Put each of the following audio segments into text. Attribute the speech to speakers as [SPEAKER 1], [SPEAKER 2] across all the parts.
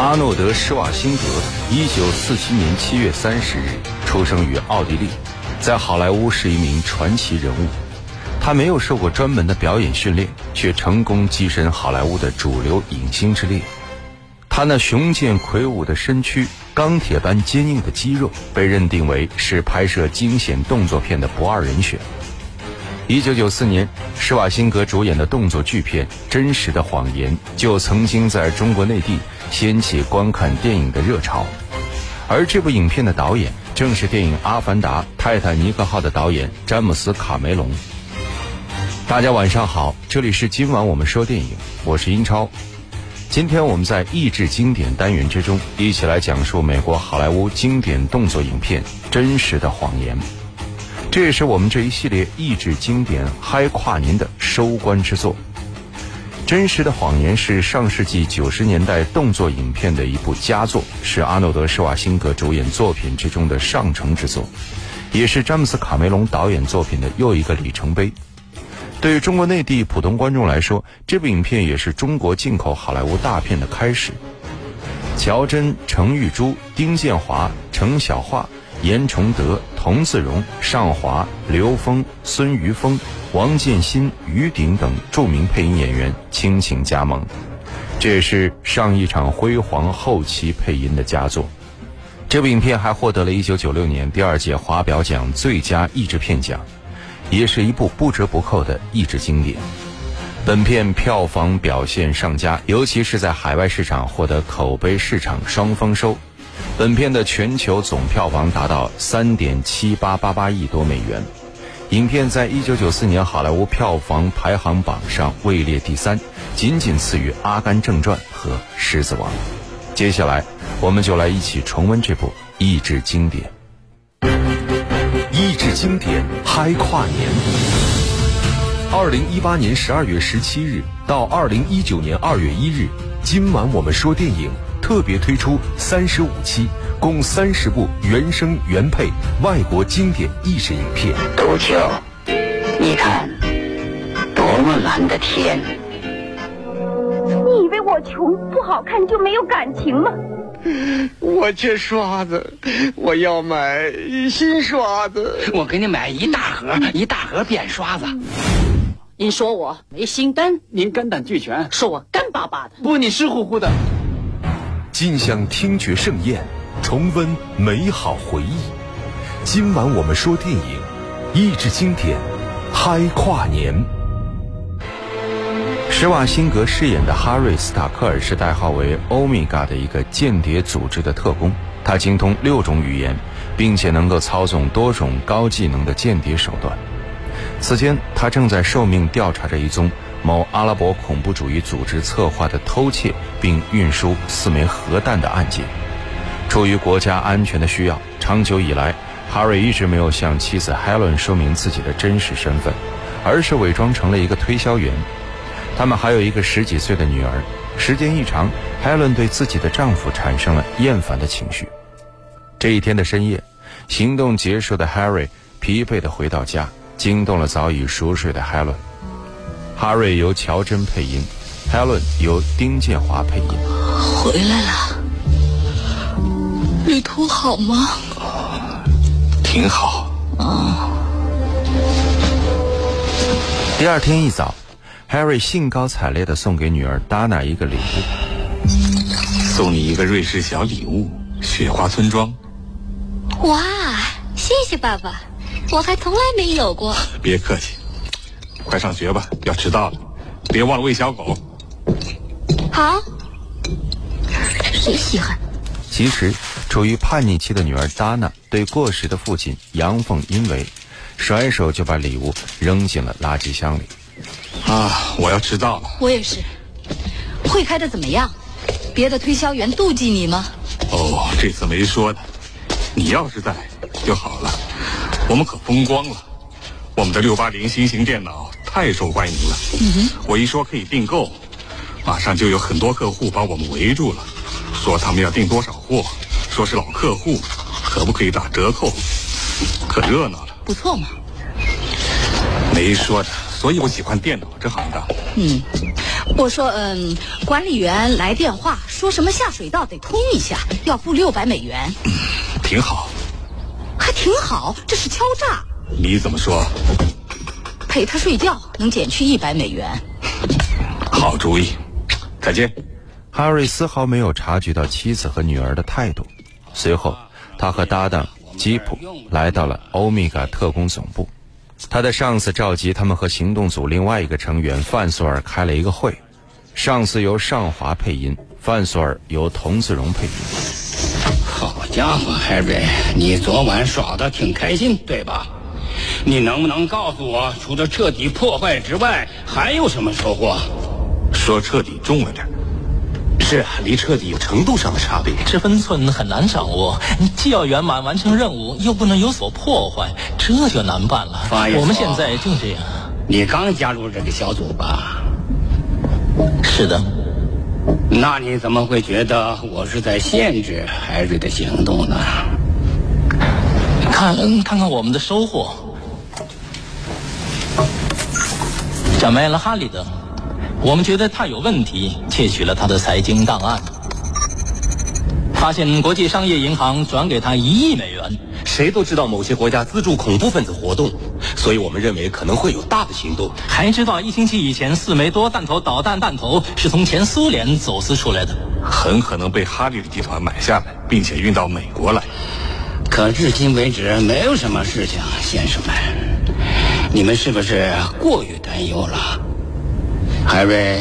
[SPEAKER 1] 阿诺德·施瓦辛格，一九四七年七月三十日出生于奥地利，在好莱坞是一名传奇人物。他没有受过专门的表演训练，却成功跻身好莱坞的主流影星之列。他那雄健魁梧的身躯、钢铁般坚硬的肌肉，被认定为是拍摄惊险动作片的不二人选。一九九四年，施瓦辛格主演的动作巨片《真实的谎言》就曾经在中国内地掀起观看电影的热潮，而这部影片的导演正是电影《阿凡达：泰坦尼克号》的导演詹姆斯·卡梅隆。大家晚上好，这里是今晚我们说电影，我是英超。今天我们在益智经典单元之中，一起来讲述美国好莱坞经典动作影片《真实的谎言》。这也是我们这一系列益智经典嗨跨年的收官之作。《真实的谎言》是上世纪九十年代动作影片的一部佳作，是阿诺德·施瓦辛格主演作品之中的上乘之作，也是詹姆斯·卡梅隆导演作品的又一个里程碑。对于中国内地普通观众来说，这部影片也是中国进口好莱坞大片的开始。乔真、程玉珠、丁建华、程小桦。严崇德、童自荣、尚华、刘峰、孙于峰、王建新、于鼎等著名配音演员倾情加盟，这也是上一场辉煌后期配音的佳作。这部影片还获得了一九九六年第二届华表奖最佳译制片奖，也是一部不折不扣的译制经典。本片票房表现上佳，尤其是在海外市场获得口碑市场双丰收。本片的全球总票房达到三点七八八八亿多美元，影片在一九九四年好莱坞票房排行榜上位列第三，仅仅次于《阿甘正传》和《狮子王》。接下来，我们就来一起重温这部益智经典。
[SPEAKER 2] 益智经典嗨跨年，二零一八年十二月十七日到二零一九年二月一日，今晚我们说电影。特别推出三十五期，共三十部原声原配外国经典意识影片。
[SPEAKER 3] 杜秋，你看，多么蓝的天！
[SPEAKER 4] 你以为我穷不好看就没有感情吗？
[SPEAKER 5] 我缺刷子，我要买新刷子。
[SPEAKER 3] 我给你买一大盒，一大盒扁刷子。
[SPEAKER 6] 您说我没心肝，
[SPEAKER 5] 您肝胆俱全，
[SPEAKER 6] 说我干巴巴的。
[SPEAKER 5] 不，你湿乎乎的。
[SPEAKER 2] 尽享听觉盛宴，重温美好回忆。今晚我们说电影，意志经典，嗨跨年。
[SPEAKER 1] 施瓦辛格饰演的哈瑞·斯塔克尔是代号为欧米伽的一个间谍组织的特工，他精通六种语言，并且能够操纵多种高技能的间谍手段。此间，他正在受命调查着一宗。某阿拉伯恐怖主义组织策划的偷窃并运输四枚核弹的案件，出于国家安全的需要，长久以来，哈瑞一直没有向妻子海伦说明自己的真实身份，而是伪装成了一个推销员。他们还有一个十几岁的女儿。时间一长，海伦对自己的丈夫产生了厌烦的情绪。这一天的深夜，行动结束的 Harry 疲惫地回到家，惊动了早已熟睡的海伦。哈瑞由乔真配音，Helen 由丁建华配音。
[SPEAKER 6] 回来了，旅途好吗？
[SPEAKER 5] 挺好。啊。
[SPEAKER 1] 第二天一早，Harry 兴高采烈的送给女儿 Dana 一个礼物，
[SPEAKER 5] 送你一个瑞士小礼物——雪花村庄。
[SPEAKER 7] 哇，谢谢爸爸，我还从来没有过。
[SPEAKER 5] 别客气。快上学吧，要迟到了，别忘了喂小狗。
[SPEAKER 7] 好，谁稀罕？
[SPEAKER 1] 其实，处于叛逆期的女儿达娜对过时的父亲阳奉阴违，甩手就把礼物扔进了垃圾箱里。
[SPEAKER 5] 啊，我要迟到了。
[SPEAKER 6] 我也是。会开的怎么样？别的推销员妒忌你吗？
[SPEAKER 5] 哦，这次没说的。你要是在就好了，我们可风光了。我们的六八零新型电脑。太受欢迎了，我一说可以订购，马上就有很多客户把我们围住了，说他们要订多少货，说是老客户，可不可以打折扣，可热闹了。
[SPEAKER 6] 不错嘛，
[SPEAKER 5] 没说的，所以我喜欢电脑这行当。
[SPEAKER 6] 嗯，我说，嗯，管理员来电话说什么下水道得通一下，要付六百美元，
[SPEAKER 5] 挺好。
[SPEAKER 6] 还挺好，这是敲诈。
[SPEAKER 5] 你怎么说？
[SPEAKER 6] 陪他睡觉能减去一百美元。
[SPEAKER 5] 好主意。再见。
[SPEAKER 1] 哈瑞丝毫没有察觉到妻子和女儿的态度。随后，他和搭档吉普来到了欧米伽特工总部。他的上司召集他们和行动组另外一个成员范索尔开了一个会。上司由尚华配音，范索尔由童自荣配音。
[SPEAKER 3] 好家伙，海瑞，你昨晚耍的挺开心，对吧？你能不能告诉我，除了彻底破坏之外，还有什么收获？
[SPEAKER 5] 说彻底重了点。
[SPEAKER 8] 是啊，离彻底有程度上的差别，
[SPEAKER 9] 这分寸很难掌握。你既要圆满完成任务，又不能有所破坏，这就难办了。我们现在就这样。
[SPEAKER 3] 你刚加入这个小组吧？
[SPEAKER 9] 是的。
[SPEAKER 3] 那你怎么会觉得我是在限制海瑞的行动呢？
[SPEAKER 9] 看，看看我们的收获。小麦了哈里德。我们觉得他有问题，窃取了他的财经档案，发现国际商业银行转给他一亿美元。
[SPEAKER 8] 谁都知道某些国家资助恐怖分子活动，所以我们认为可能会有大的行动。
[SPEAKER 9] 还知道一星期以前四枚多弹头导弹弹头是从前苏联走私出来的，
[SPEAKER 5] 很可能被哈利的集团买下来，并且运到美国来。
[SPEAKER 3] 可至今为止没有什么事情，先生们，你们是不是过于担忧了？海瑞，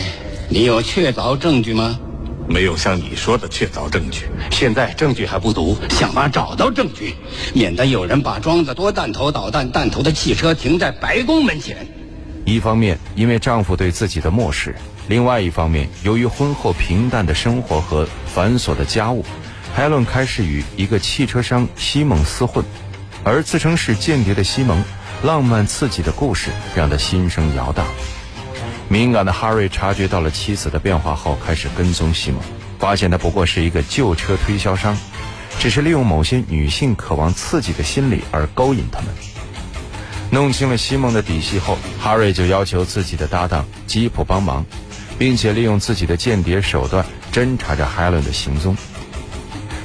[SPEAKER 3] 你有确凿证据吗？
[SPEAKER 5] 没有像你说的确凿证据。
[SPEAKER 8] 现在证据还不足，
[SPEAKER 3] 想法找到证据，免得有人把装着多弹头导弹弹头的汽车停在白宫门前。
[SPEAKER 1] 一方面，因为丈夫对自己的漠视；另外一方面，由于婚后平淡的生活和繁琐的家务，海伦开始与一个汽车商西蒙厮混，而自称是间谍的西蒙，浪漫刺激的故事让他心生摇荡。敏感的哈瑞察觉到了妻子的变化后，开始跟踪西蒙，发现他不过是一个旧车推销商，只是利用某些女性渴望刺激的心理而勾引他们。弄清了西蒙的底细后，哈瑞就要求自己的搭档吉普帮忙，并且利用自己的间谍手段侦查着海伦的行踪。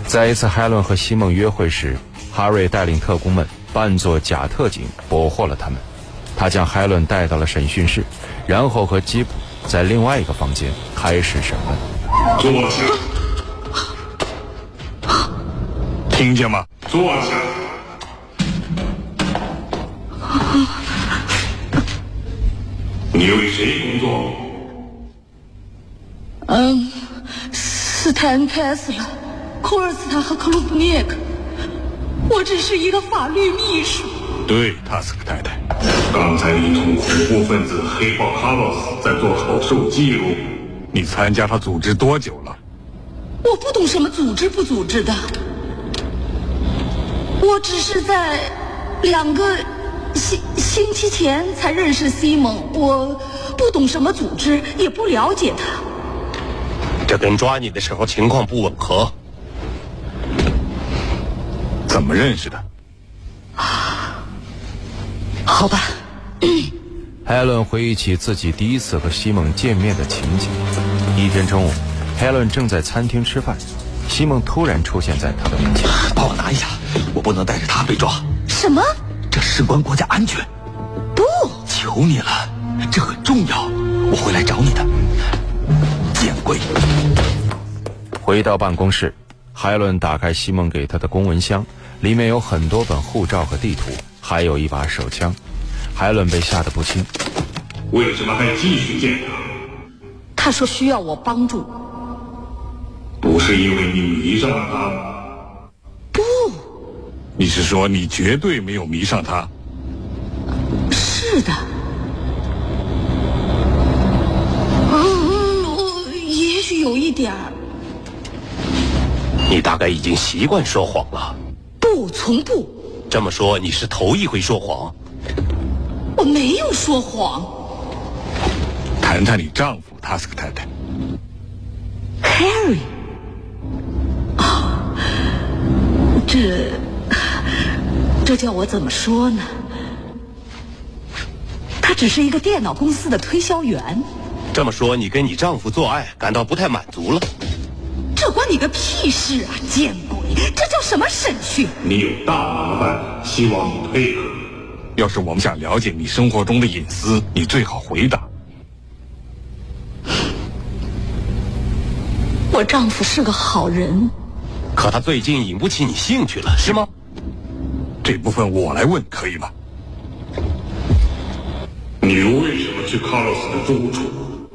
[SPEAKER 1] 在一次海伦和西蒙约会时，哈瑞带领特工们扮作假特警，捕获了他们。他将海伦带到了审讯室。然后和吉普在另外一个房间开始审问。
[SPEAKER 5] 坐下，听见吗？坐下。你为谁工作？
[SPEAKER 6] 嗯，斯坦开斯了，库尔斯塔和克鲁布涅克。我只是一个法律秘书。
[SPEAKER 5] 对，塔斯克太太。刚才你同恐怖分子黑豹卡洛斯在做口述记录。你参加他组织多久了？
[SPEAKER 6] 我不懂什么组织不组织的。我只是在两个星星期前才认识西蒙。我不懂什么组织，也不了解他。
[SPEAKER 8] 这跟抓你的时候情况不吻合。
[SPEAKER 5] 怎么认识的？
[SPEAKER 6] 好吧。
[SPEAKER 1] 海伦回忆起自己第一次和西蒙见面的情景。一天中午，海伦正在餐厅吃饭，西蒙突然出现在他的面前。
[SPEAKER 8] 帮我拿一下，我不能带着他被抓。
[SPEAKER 6] 什么？
[SPEAKER 8] 这事关国家安全。
[SPEAKER 6] 不，
[SPEAKER 8] 求你了，这很重要。我会来找你的，见鬼！
[SPEAKER 1] 回到办公室，海伦打开西蒙给他的公文箱，里面有很多本护照和地图。还有一把手枪，海伦被吓得不轻。
[SPEAKER 5] 为什么还继续见他？
[SPEAKER 6] 他说需要我帮助。
[SPEAKER 5] 不是因为你迷上了他？
[SPEAKER 6] 不。
[SPEAKER 5] 你是说你绝对没有迷上他？
[SPEAKER 6] 是的。嗯，也许有一点儿。
[SPEAKER 8] 你大概已经习惯说谎了。
[SPEAKER 6] 不，从不。
[SPEAKER 8] 这么说，你是头一回说谎。
[SPEAKER 6] 我没有说谎。
[SPEAKER 5] 谈谈你丈夫塔斯克太太。
[SPEAKER 6] Harry。啊，这这叫我怎么说呢？他只是一个电脑公司的推销员。
[SPEAKER 2] 这么说，你跟你丈夫做爱感到不太满足了？
[SPEAKER 6] 这关你个屁事啊！见鬼，这叫什么审讯？
[SPEAKER 5] 你有大麻烦，希望你配合。要是我们想了解你生活中的隐私，你最好回答。
[SPEAKER 6] 我丈夫是个好人，
[SPEAKER 2] 可他最近引不起你兴趣了，是吗？
[SPEAKER 5] 这部分我来问可以吗？你为什么去卡洛斯的住处？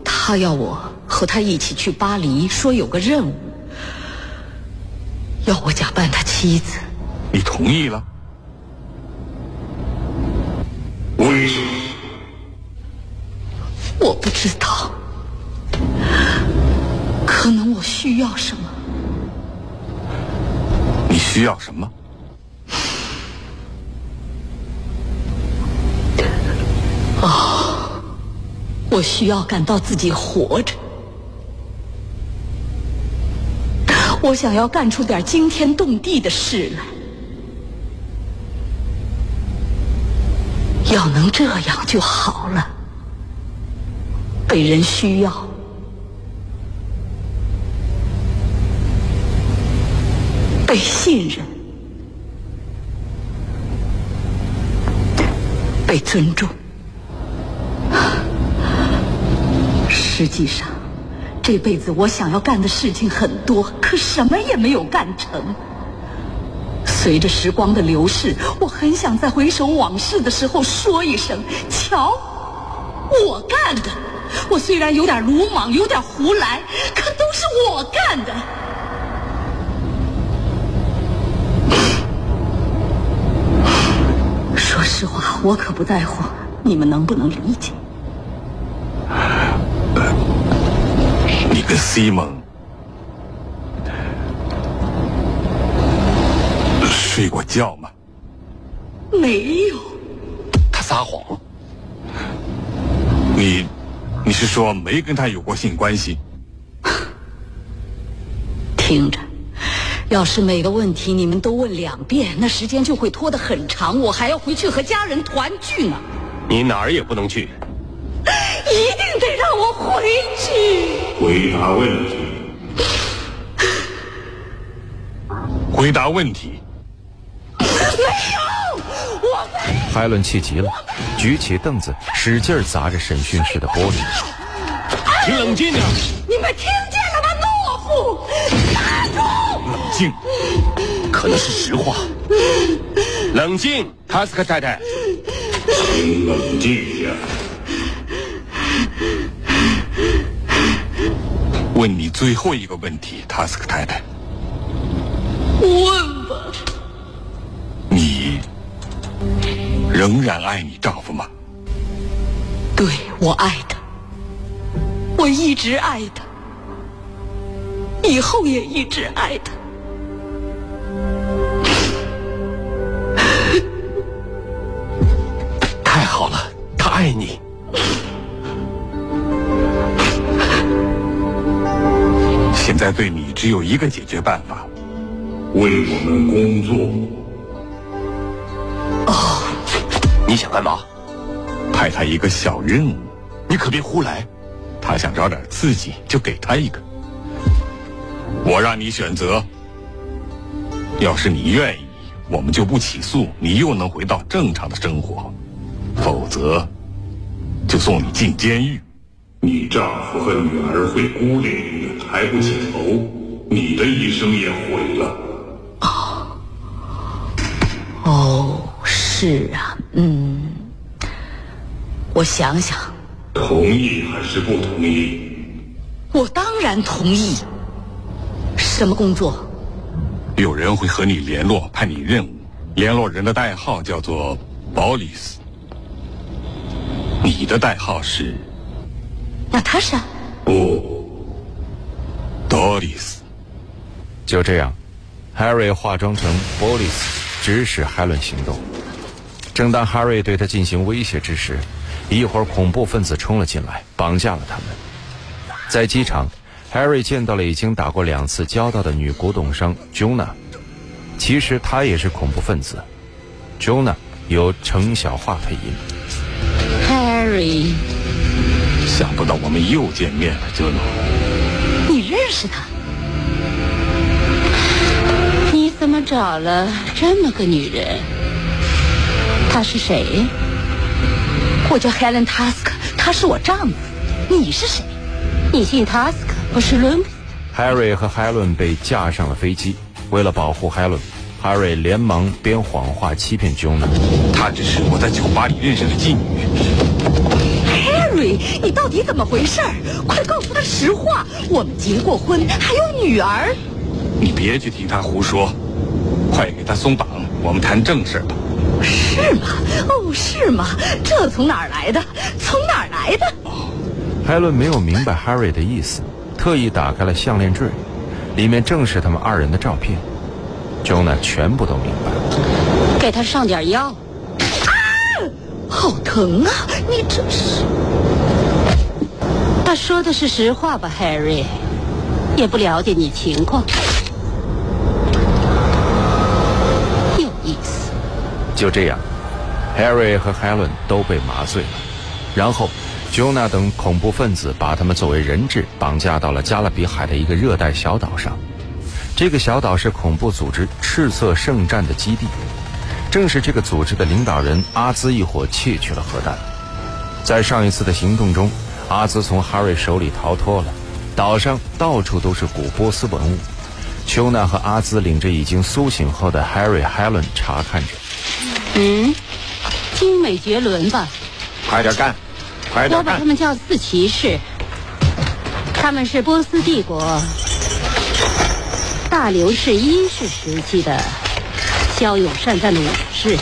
[SPEAKER 6] 他要我和他一起去巴黎，说有个任务，要我假扮他妻子。
[SPEAKER 5] 你同意了？为什么？
[SPEAKER 6] 我不知道，可能我需要什么。
[SPEAKER 5] 你需要什么？
[SPEAKER 6] 哦，我需要感到自己活着。我想要干出点惊天动地的事来。要能这样就好了。被人需要，被信任，被尊重。实际上，这辈子我想要干的事情很多，可什么也没有干成。随着时光的流逝，我很想在回首往事的时候说一声：“瞧，我干的。”我虽然有点鲁莽，有点胡来，可都是我干的。说实话，我可不在乎你们能不能理解。
[SPEAKER 5] 跟西蒙睡过觉吗？
[SPEAKER 6] 没有。
[SPEAKER 2] 他撒谎。
[SPEAKER 5] 你。你是说没跟他有过性关系？
[SPEAKER 6] 听着，要是每个问题你们都问两遍，那时间就会拖得很长，我还要回去和家人团聚呢。
[SPEAKER 2] 你哪儿也不能去，
[SPEAKER 6] 一定得让我回去。
[SPEAKER 5] 回答问题。回答问题。
[SPEAKER 6] 没有，我没有。
[SPEAKER 1] 海伦气急了，举起凳子，使劲砸着审讯室的玻璃。
[SPEAKER 2] 请冷静点！
[SPEAKER 6] 你们听见了吗，懦夫？打住！
[SPEAKER 5] 冷静。
[SPEAKER 2] 可能是实话。冷静，塔斯克太太。
[SPEAKER 5] 请冷静一下。问你最后一个问题，塔斯克太太。
[SPEAKER 6] 问吧。
[SPEAKER 5] 你。仍然爱你丈夫吗？
[SPEAKER 6] 对，我爱他，我一直爱他，以后也一直爱他。
[SPEAKER 5] 现在对你只有一个解决办法，为我们工作。
[SPEAKER 2] 你想干嘛？
[SPEAKER 5] 派他一个小任务。
[SPEAKER 2] 你可别胡来。
[SPEAKER 5] 他想找点刺激，就给他一个。我让你选择。要是你愿意，我们就不起诉，你又能回到正常的生活；否则，就送你进监狱。你丈夫和女儿会孤零零的抬不起头，你的一生也毁了。
[SPEAKER 6] 哦，哦，是啊。嗯，我想想，
[SPEAKER 5] 同意还是不同意？
[SPEAKER 6] 我当然同意。什么工作？
[SPEAKER 5] 有人会和你联络，派你任务。联络人的代号叫做保里斯。你的代号是？
[SPEAKER 6] 娜塔莎。
[SPEAKER 5] 不，Doris。
[SPEAKER 1] 就这样，Harry 化妆成 Boris，指使海伦行动。正当 Harry 对他进行威胁之时，一伙恐怖分子冲了进来，绑架了他们。在机场，Harry 见到了已经打过两次交道的女古董商 Jona，其实她也是恐怖分子。Jona 由程小桦配音。
[SPEAKER 6] Harry，
[SPEAKER 5] 想不到我们又见面了，杰诺。
[SPEAKER 6] 你认识他？
[SPEAKER 10] 你怎么找了这么个女人？她是谁？
[SPEAKER 6] 我叫 Helen Task，她是我丈夫。你是谁？
[SPEAKER 10] 你姓 Task，不是 Lund。
[SPEAKER 1] Harry 和 Helen 被架上了飞机。为了保护 Helen，Harry 连忙编谎话欺骗 Jonah。
[SPEAKER 5] 她只是我在酒吧里认识的妓女。
[SPEAKER 6] 你到底怎么回事？快告诉他实话！我们结过婚，还有女儿。
[SPEAKER 5] 你别去听他胡说，快给他松绑，我们谈正事吧。
[SPEAKER 6] 是吗？哦，是吗？这从哪儿来的？从哪儿来的？
[SPEAKER 1] 海伦没有明白 Harry 的意思，特意打开了项链坠，里面正是他们二人的照片。Jonah 全部都明白了。
[SPEAKER 10] 给他上点药。
[SPEAKER 6] 啊！好疼啊！你这是……
[SPEAKER 10] 他说的是实话吧，Harry？也不了解你情况。有意思。
[SPEAKER 1] 就这样，Harry 和 Helen 都被麻醉了，然后 Jona 等恐怖分子把他们作为人质绑架到了加勒比海的一个热带小岛上。这个小岛是恐怖组织赤色圣战的基地。正是这个组织的领导人阿兹一伙窃取了核弹。在上一次的行动中，阿兹从 Harry 手里逃脱了。岛上到处都是古波斯文物。丘娜和阿兹领着已经苏醒后的 Harry、Helen 查看着。
[SPEAKER 10] 嗯，精美绝伦吧？
[SPEAKER 5] 快点干，快点干！
[SPEAKER 10] 我把他们叫四骑士。他们是波斯帝国大流士一世时期的骁勇善战的武士，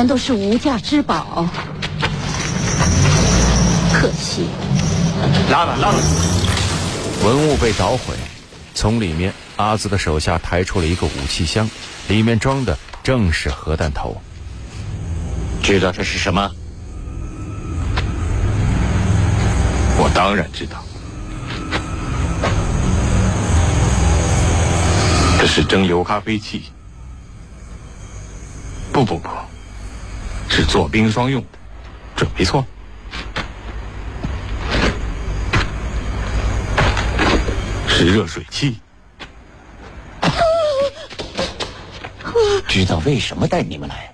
[SPEAKER 10] 全都是无价之宝。可惜，
[SPEAKER 5] 拉吧拉吧！
[SPEAKER 1] 文物被捣毁，从里面阿兹的手下抬出了一个武器箱，里面装的正是核弹头。
[SPEAKER 8] 知道这是什么？
[SPEAKER 5] 我当然知道，这是蒸馏咖啡器。不不不，是做冰霜用的，准没错。是热水器。
[SPEAKER 8] 知道为什么带你们来？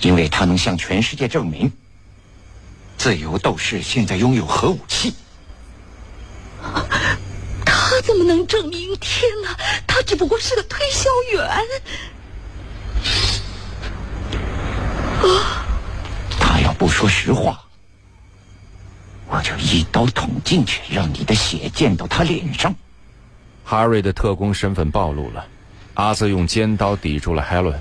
[SPEAKER 8] 因为他能向全世界证明，自由斗士现在拥有核武器。
[SPEAKER 6] 他怎么能证明？天哪，他只不过是个推销员。
[SPEAKER 8] 啊！他要不说实话，我就一刀捅进去，让你的血溅到他脸上。
[SPEAKER 1] 哈瑞的特工身份暴露了，阿兹用尖刀抵住了海伦。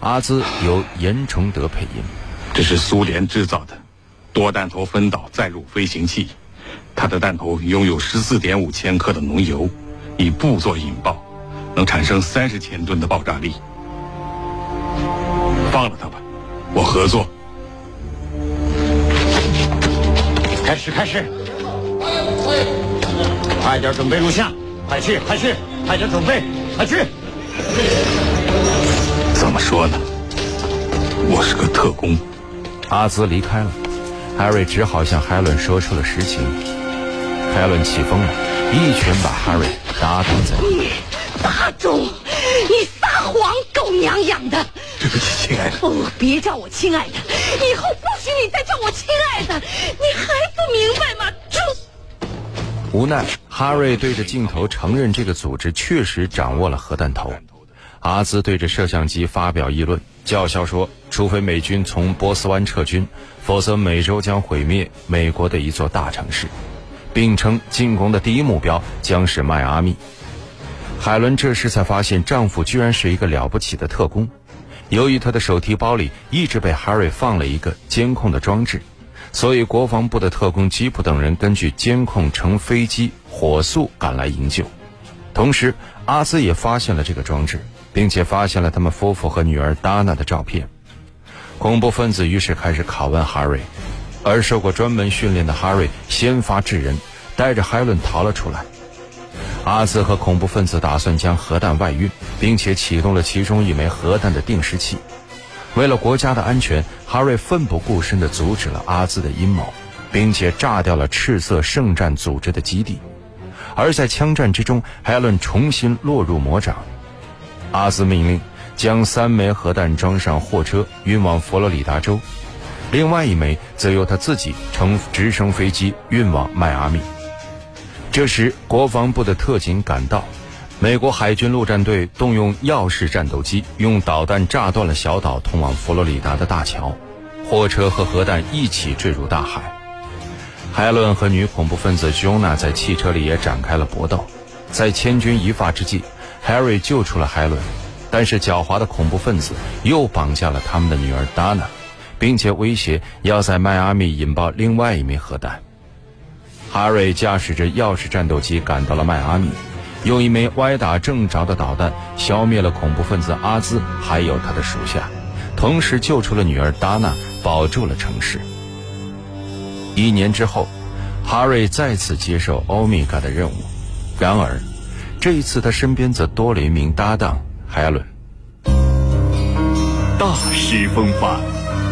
[SPEAKER 1] 阿兹由严崇德配音。
[SPEAKER 5] 这是苏联制造的多弹头分导载入飞行器，它的弹头拥有十四点五千克的浓油，以布做引爆，能产生三十千吨的爆炸力。放了他吧，我合作。
[SPEAKER 8] 开始，开始，快点准备录像，快去，快去，快点准备，快去。
[SPEAKER 5] 怎么说呢？我是个特工。
[SPEAKER 1] 阿兹离开了，海瑞只好向海伦说出了实情。海伦气疯了，一拳把哈瑞打倒在地。
[SPEAKER 6] 你大钟，你撒谎，狗娘养的！
[SPEAKER 5] 对不起，亲爱的。
[SPEAKER 6] 哦，别叫我亲爱的，以后不许你再叫我亲爱的。你还不明白吗？猪
[SPEAKER 1] 无奈，哈瑞对着镜头承认这个组织确实掌握了核弹头。阿兹对着摄像机发表议论，叫嚣说：“除非美军从波斯湾撤军，否则美洲将毁灭美国的一座大城市，并称进攻的第一目标将是迈阿密。”海伦这时才发现，丈夫居然是一个了不起的特工。由于她的手提包里一直被 Harry 放了一个监控的装置，所以国防部的特工吉普等人根据监控乘飞机火速赶来营救。同时，阿斯也发现了这个装置。并且发现了他们夫妇和女儿达娜的照片，恐怖分子于是开始拷问哈瑞，而受过专门训练的哈瑞先发制人，带着海伦逃了出来。阿兹和恐怖分子打算将核弹外运，并且启动了其中一枚核弹的定时器。为了国家的安全，哈瑞奋不顾身地阻止了阿兹的阴谋，并且炸掉了赤色圣战组织的基地。而在枪战之中，海伦重新落入魔掌。阿兹命令将三枚核弹装上货车运往佛罗里达州，另外一枚则由他自己乘直升飞机运往迈阿密。这时，国防部的特警赶到。美国海军陆战队动用钥匙战斗机，用导弹炸断了小岛通往佛罗里达的大桥，货车和核弹一起坠入大海。海伦和女恐怖分子 Jona 在汽车里也展开了搏斗。在千钧一发之际，Harry 救出了海伦，但是狡猾的恐怖分子又绑架了他们的女儿 Dana，并且威胁要在迈阿密引爆另外一枚核弹。Harry 驾驶着钥匙战斗机赶到了迈阿密。用一枚歪打正着的导弹消灭了恐怖分子阿兹，还有他的属下，同时救出了女儿达娜，保住了城市。一年之后，哈瑞再次接受欧米伽的任务，然而，这一次他身边则多了一名搭档海伦。
[SPEAKER 2] 大师风范，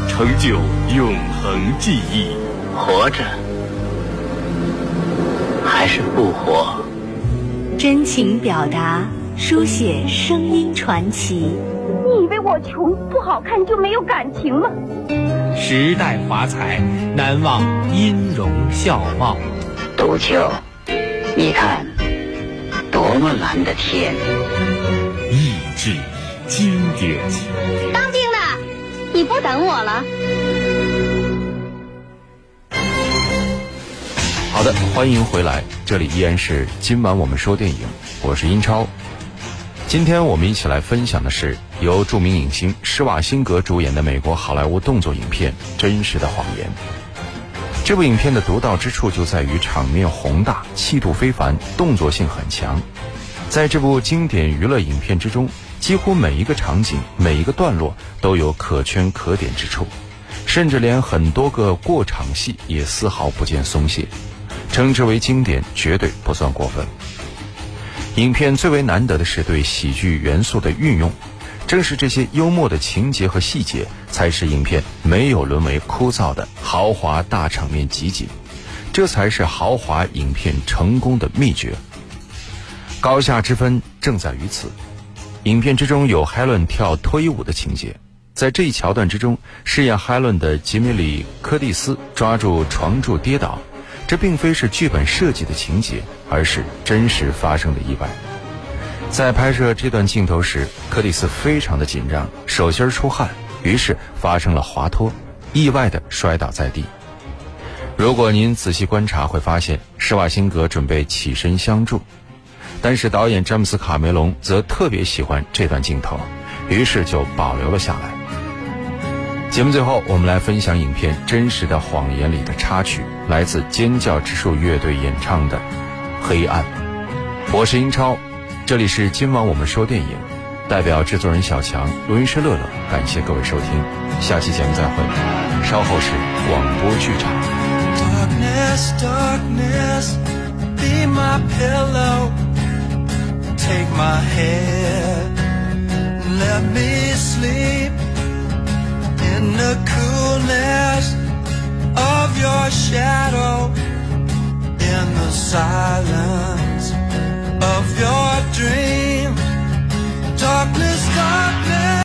[SPEAKER 2] 成就永恒记忆。
[SPEAKER 3] 活着，还是不活？
[SPEAKER 11] 真情表达，书写声音传奇。
[SPEAKER 4] 你以为我穷不好看就没有感情吗？
[SPEAKER 12] 时代华彩，难忘音容笑貌。
[SPEAKER 3] 杜秋，你看，多么蓝的天！
[SPEAKER 2] 意志经典。
[SPEAKER 7] 当兵的，你不等我了？
[SPEAKER 1] 好的，欢迎回来，这里依然是今晚我们说电影，我是英超。今天我们一起来分享的是由著名影星施瓦辛格主演的美国好莱坞动作影片《真实的谎言》。这部影片的独到之处就在于场面宏大、气度非凡、动作性很强。在这部经典娱乐影片之中，几乎每一个场景、每一个段落都有可圈可点之处，甚至连很多个过场戏也丝毫不见松懈。称之为经典，绝对不算过分。影片最为难得的是对喜剧元素的运用，正是这些幽默的情节和细节，才使影片没有沦为枯燥的豪华大场面集锦。这才是豪华影片成功的秘诀。高下之分正在于此。影片之中有海伦跳脱衣舞的情节，在这一桥段之中，饰演海伦的吉米里·柯蒂斯抓住床柱跌倒。这并非是剧本设计的情节，而是真实发生的意外。在拍摄这段镜头时，克里斯非常的紧张，手心出汗，于是发生了滑脱，意外的摔倒在地。如果您仔细观察，会发现施瓦辛格准备起身相助，但是导演詹姆斯卡梅隆则特别喜欢这段镜头，于是就保留了下来。节目最后，我们来分享影片《真实的谎言》里的插曲，来自尖叫之树乐队演唱的《黑暗》。我是英超，这里是今晚我们说电影，代表制作人小强、录音师乐乐，感谢各位收听，下期节目再会。稍后是广播剧场。
[SPEAKER 13] take my head，let me sleep in the coolness of your shadow, in the silence of your dream. Darkness, darkness.